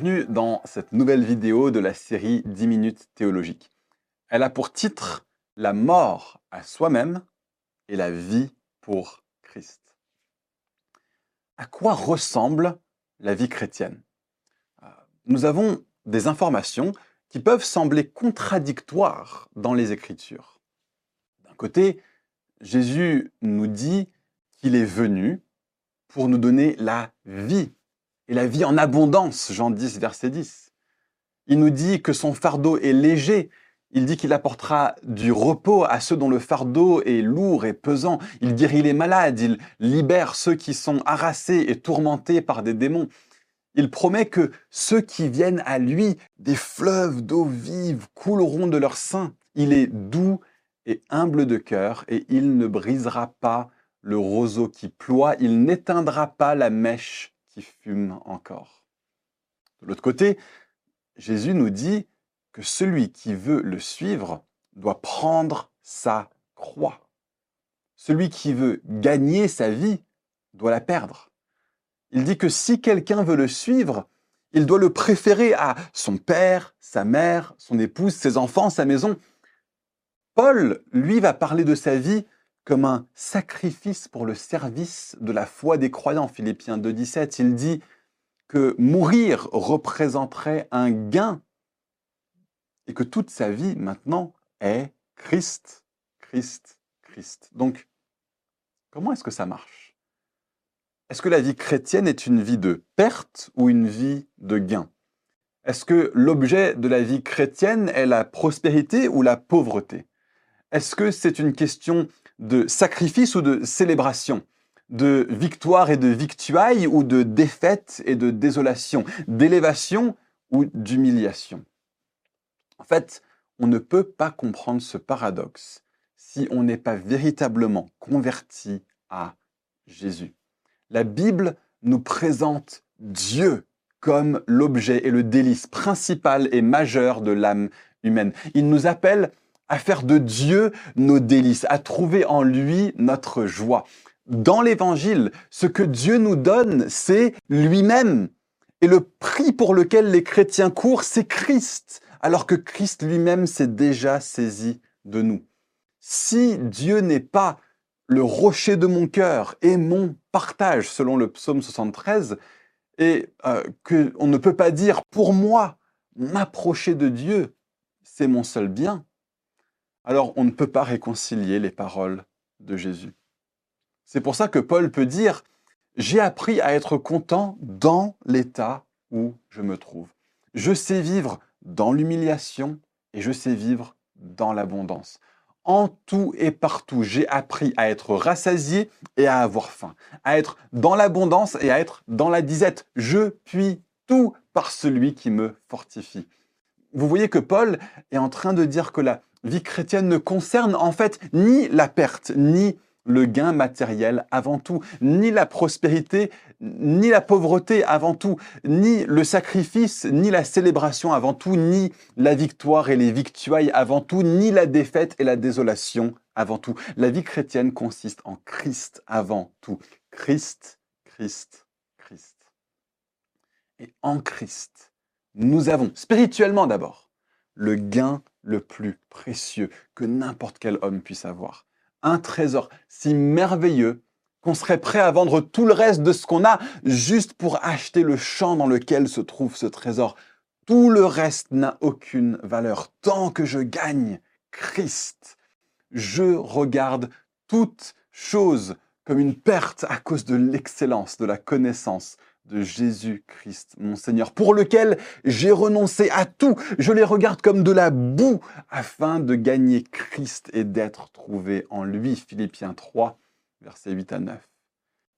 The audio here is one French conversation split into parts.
Bienvenue dans cette nouvelle vidéo de la série 10 minutes théologiques. Elle a pour titre La mort à soi-même et la vie pour Christ. À quoi ressemble la vie chrétienne? Nous avons des informations qui peuvent sembler contradictoires dans les Écritures. D'un côté, Jésus nous dit qu'il est venu pour nous donner la vie et la vie en abondance, Jean 10, verset 10. Il nous dit que son fardeau est léger. Il dit qu'il apportera du repos à ceux dont le fardeau est lourd et pesant. Il guérit les malades. Il libère ceux qui sont harassés et tourmentés par des démons. Il promet que ceux qui viennent à lui, des fleuves d'eau vive couleront de leur sein. Il est doux et humble de cœur et il ne brisera pas le roseau qui ploie. Il n'éteindra pas la mèche fume encore. De l'autre côté, Jésus nous dit que celui qui veut le suivre doit prendre sa croix. Celui qui veut gagner sa vie doit la perdre. Il dit que si quelqu'un veut le suivre, il doit le préférer à son père, sa mère, son épouse, ses enfants, sa maison. Paul, lui, va parler de sa vie comme un sacrifice pour le service de la foi des croyants. Philippiens 2.17, il dit que mourir représenterait un gain et que toute sa vie maintenant est Christ, Christ, Christ. Donc, comment est-ce que ça marche? Est-ce que la vie chrétienne est une vie de perte ou une vie de gain? Est-ce que l'objet de la vie chrétienne est la prospérité ou la pauvreté? Est-ce que c'est une question de sacrifice ou de célébration, de victoire et de victuailles ou de défaite et de désolation, d'élévation ou d'humiliation. En fait, on ne peut pas comprendre ce paradoxe si on n'est pas véritablement converti à Jésus. La Bible nous présente Dieu comme l'objet et le délice principal et majeur de l'âme humaine. Il nous appelle à faire de Dieu nos délices, à trouver en lui notre joie. Dans l'Évangile, ce que Dieu nous donne, c'est lui-même. Et le prix pour lequel les chrétiens courent, c'est Christ, alors que Christ lui-même s'est déjà saisi de nous. Si Dieu n'est pas le rocher de mon cœur et mon partage, selon le psaume 73, et euh, qu'on ne peut pas dire pour moi, m'approcher de Dieu, c'est mon seul bien, alors on ne peut pas réconcilier les paroles de Jésus. C'est pour ça que Paul peut dire, j'ai appris à être content dans l'état où je me trouve. Je sais vivre dans l'humiliation et je sais vivre dans l'abondance. En tout et partout, j'ai appris à être rassasié et à avoir faim, à être dans l'abondance et à être dans la disette. Je puis tout par celui qui me fortifie. Vous voyez que Paul est en train de dire que la vie chrétienne ne concerne en fait ni la perte, ni le gain matériel avant tout, ni la prospérité, ni la pauvreté avant tout, ni le sacrifice, ni la célébration avant tout, ni la victoire et les victuailles avant tout, ni la défaite et la désolation avant tout. La vie chrétienne consiste en Christ avant tout. Christ, Christ, Christ. Et en Christ, nous avons, spirituellement d'abord, le gain le plus précieux que n'importe quel homme puisse avoir. Un trésor si merveilleux qu'on serait prêt à vendre tout le reste de ce qu'on a juste pour acheter le champ dans lequel se trouve ce trésor. Tout le reste n'a aucune valeur. Tant que je gagne Christ, je regarde toute chose comme une perte à cause de l'excellence, de la connaissance de Jésus-Christ, mon Seigneur, pour lequel j'ai renoncé à tout. Je les regarde comme de la boue afin de gagner Christ et d'être trouvé en lui. Philippiens 3, versets 8 à 9.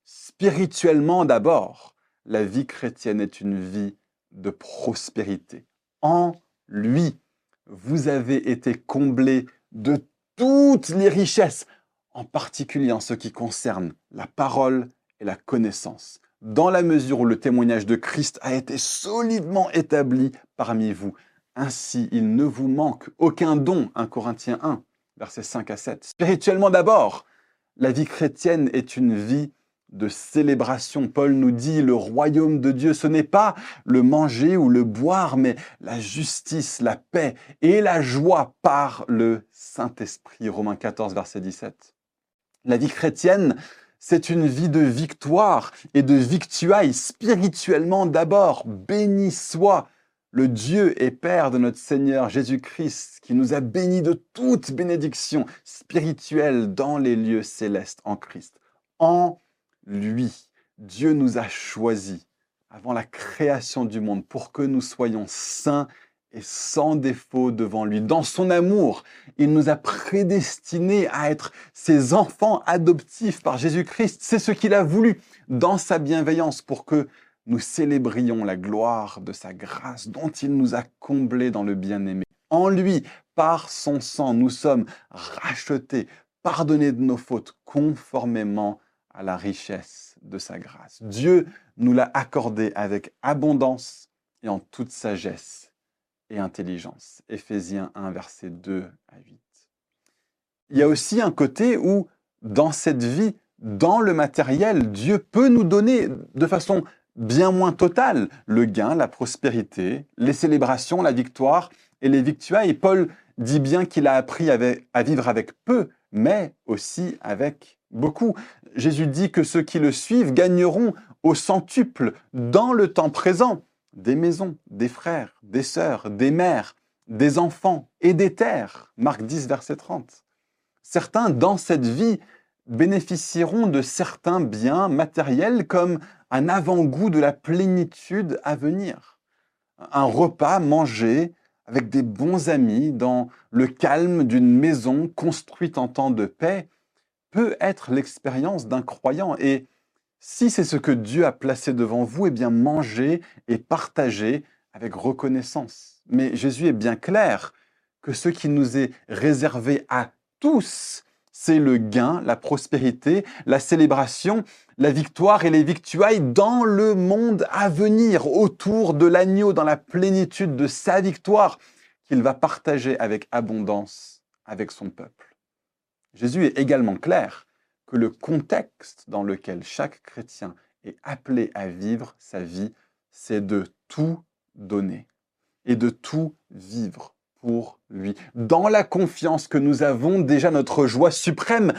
Spirituellement d'abord, la vie chrétienne est une vie de prospérité. En lui, vous avez été comblés de toutes les richesses, en particulier en ce qui concerne la parole et la connaissance dans la mesure où le témoignage de Christ a été solidement établi parmi vous. Ainsi, il ne vous manque aucun don. 1 Corinthiens 1, versets 5 à 7. Spirituellement d'abord, la vie chrétienne est une vie de célébration. Paul nous dit, le royaume de Dieu, ce n'est pas le manger ou le boire, mais la justice, la paix et la joie par le Saint-Esprit. Romains 14, verset 17. La vie chrétienne, c'est une vie de victoire et de victuailles spirituellement d'abord. Béni soit le Dieu et Père de notre Seigneur Jésus-Christ, qui nous a bénis de toute bénédiction spirituelle dans les lieux célestes en Christ. En lui, Dieu nous a choisis avant la création du monde pour que nous soyons saints et sans défaut devant lui. Dans son amour, il nous a prédestinés à être ses enfants adoptifs par Jésus-Christ. C'est ce qu'il a voulu dans sa bienveillance pour que nous célébrions la gloire de sa grâce dont il nous a comblés dans le bien-aimé. En lui, par son sang, nous sommes rachetés, pardonnés de nos fautes, conformément à la richesse de sa grâce. Dieu nous l'a accordé avec abondance et en toute sagesse et intelligence. Éphésiens 1, versets 2 à 8. Il y a aussi un côté où, dans cette vie, dans le matériel, Dieu peut nous donner de façon bien moins total, le gain, la prospérité, les célébrations, la victoire et les victuailles. Paul dit bien qu'il a appris à vivre avec peu, mais aussi avec beaucoup. Jésus dit que ceux qui le suivent gagneront au centuple dans le temps présent des maisons, des frères, des sœurs, des mères, des enfants et des terres. Marc 10, verset 30. Certains, dans cette vie, bénéficieront de certains biens matériels comme un avant-goût de la plénitude à venir. Un repas mangé avec des bons amis dans le calme d'une maison construite en temps de paix peut être l'expérience d'un croyant. Et si c'est ce que Dieu a placé devant vous, eh bien mangez et partagez avec reconnaissance. Mais Jésus est bien clair que ce qui nous est réservé à tous, c'est le gain, la prospérité, la célébration, la victoire et les victuailles dans le monde à venir, autour de l'agneau, dans la plénitude de sa victoire qu'il va partager avec abondance avec son peuple. Jésus est également clair que le contexte dans lequel chaque chrétien est appelé à vivre sa vie, c'est de tout donner et de tout vivre pour lui. Dans la confiance que nous avons déjà notre joie suprême,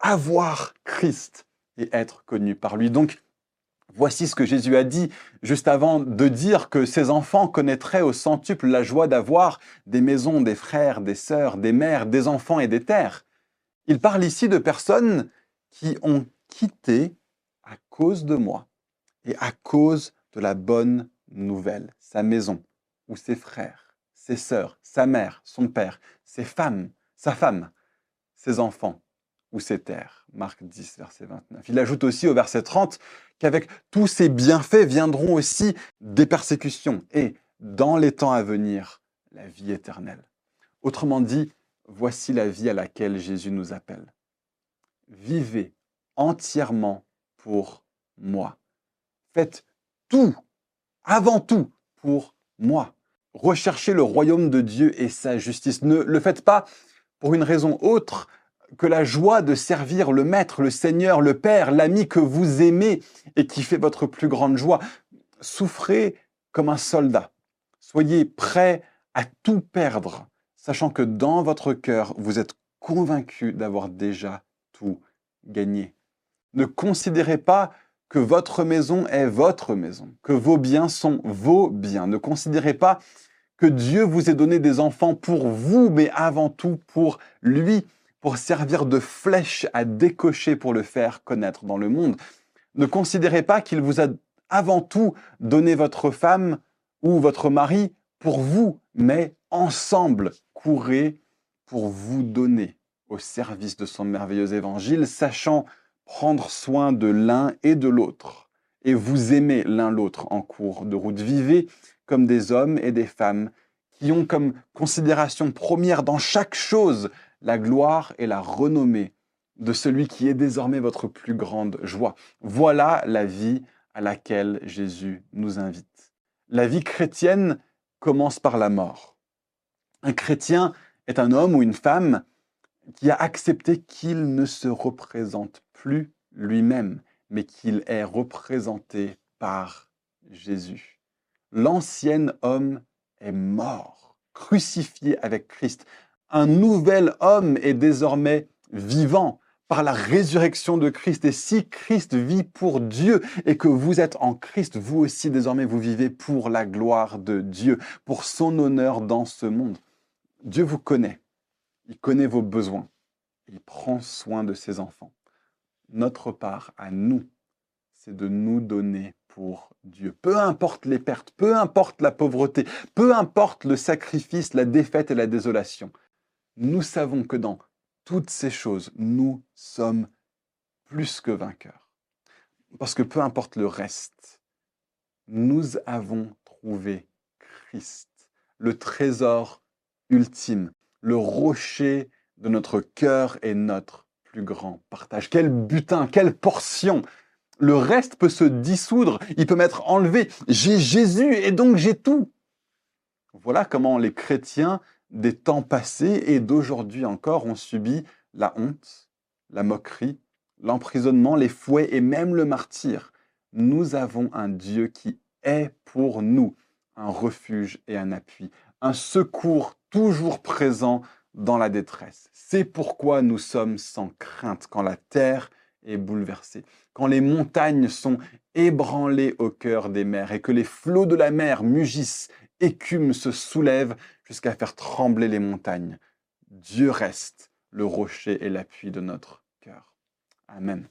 avoir Christ et être connu par lui. Donc, voici ce que Jésus a dit juste avant de dire que ses enfants connaîtraient au centuple la joie d'avoir des maisons, des frères, des sœurs, des mères, des enfants et des terres. Il parle ici de personnes qui ont quitté à cause de moi et à cause de la bonne nouvelle, sa maison ou ses frères ses sœurs, sa mère, son père, ses femmes, sa femme, ses enfants ou ses terres. Marc 10, verset 29. Il ajoute aussi au verset 30 qu'avec tous ces bienfaits viendront aussi des persécutions et, dans les temps à venir, la vie éternelle. Autrement dit, voici la vie à laquelle Jésus nous appelle. Vivez entièrement pour moi. Faites tout, avant tout, pour moi recherchez le royaume de Dieu et sa justice. Ne le faites pas pour une raison autre que la joie de servir le Maître, le Seigneur, le Père, l'ami que vous aimez et qui fait votre plus grande joie. Souffrez comme un soldat. Soyez prêt à tout perdre, sachant que dans votre cœur, vous êtes convaincu d'avoir déjà gagné. Ne considérez pas que votre maison est votre maison, que vos biens sont vos biens. Ne considérez pas que Dieu vous ait donné des enfants pour vous, mais avant tout pour lui, pour servir de flèche à décocher pour le faire connaître dans le monde. Ne considérez pas qu'il vous a avant tout donné votre femme ou votre mari pour vous, mais ensemble, courez pour vous donner au service de son merveilleux évangile, sachant prendre soin de l'un et de l'autre, et vous aimez l'un l'autre en cours de route. Vivez comme des hommes et des femmes qui ont comme considération première dans chaque chose la gloire et la renommée de celui qui est désormais votre plus grande joie. Voilà la vie à laquelle Jésus nous invite. La vie chrétienne commence par la mort. Un chrétien est un homme ou une femme qui a accepté qu'il ne se représente plus lui-même, mais qu'il est représenté par Jésus. L'ancien homme est mort, crucifié avec Christ. Un nouvel homme est désormais vivant par la résurrection de Christ. Et si Christ vit pour Dieu et que vous êtes en Christ, vous aussi désormais vous vivez pour la gloire de Dieu, pour son honneur dans ce monde. Dieu vous connaît, il connaît vos besoins, il prend soin de ses enfants. Notre part à nous, c'est de nous donner pour Dieu. Peu importe les pertes, peu importe la pauvreté, peu importe le sacrifice, la défaite et la désolation. Nous savons que dans toutes ces choses, nous sommes plus que vainqueurs. Parce que peu importe le reste, nous avons trouvé Christ, le trésor ultime, le rocher de notre cœur et notre plus grand partage. Quel butin, quelle portion Le reste peut se dissoudre, il peut m'être enlevé. J'ai Jésus et donc j'ai tout. Voilà comment les chrétiens des temps passés et d'aujourd'hui encore ont subi la honte, la moquerie, l'emprisonnement, les fouets et même le martyr. Nous avons un Dieu qui est pour nous un refuge et un appui, un secours toujours présent dans la détresse. C'est pourquoi nous sommes sans crainte quand la terre est bouleversée, quand les montagnes sont ébranlées au cœur des mers et que les flots de la mer mugissent, écument, se soulèvent jusqu'à faire trembler les montagnes. Dieu reste le rocher et l'appui de notre cœur. Amen.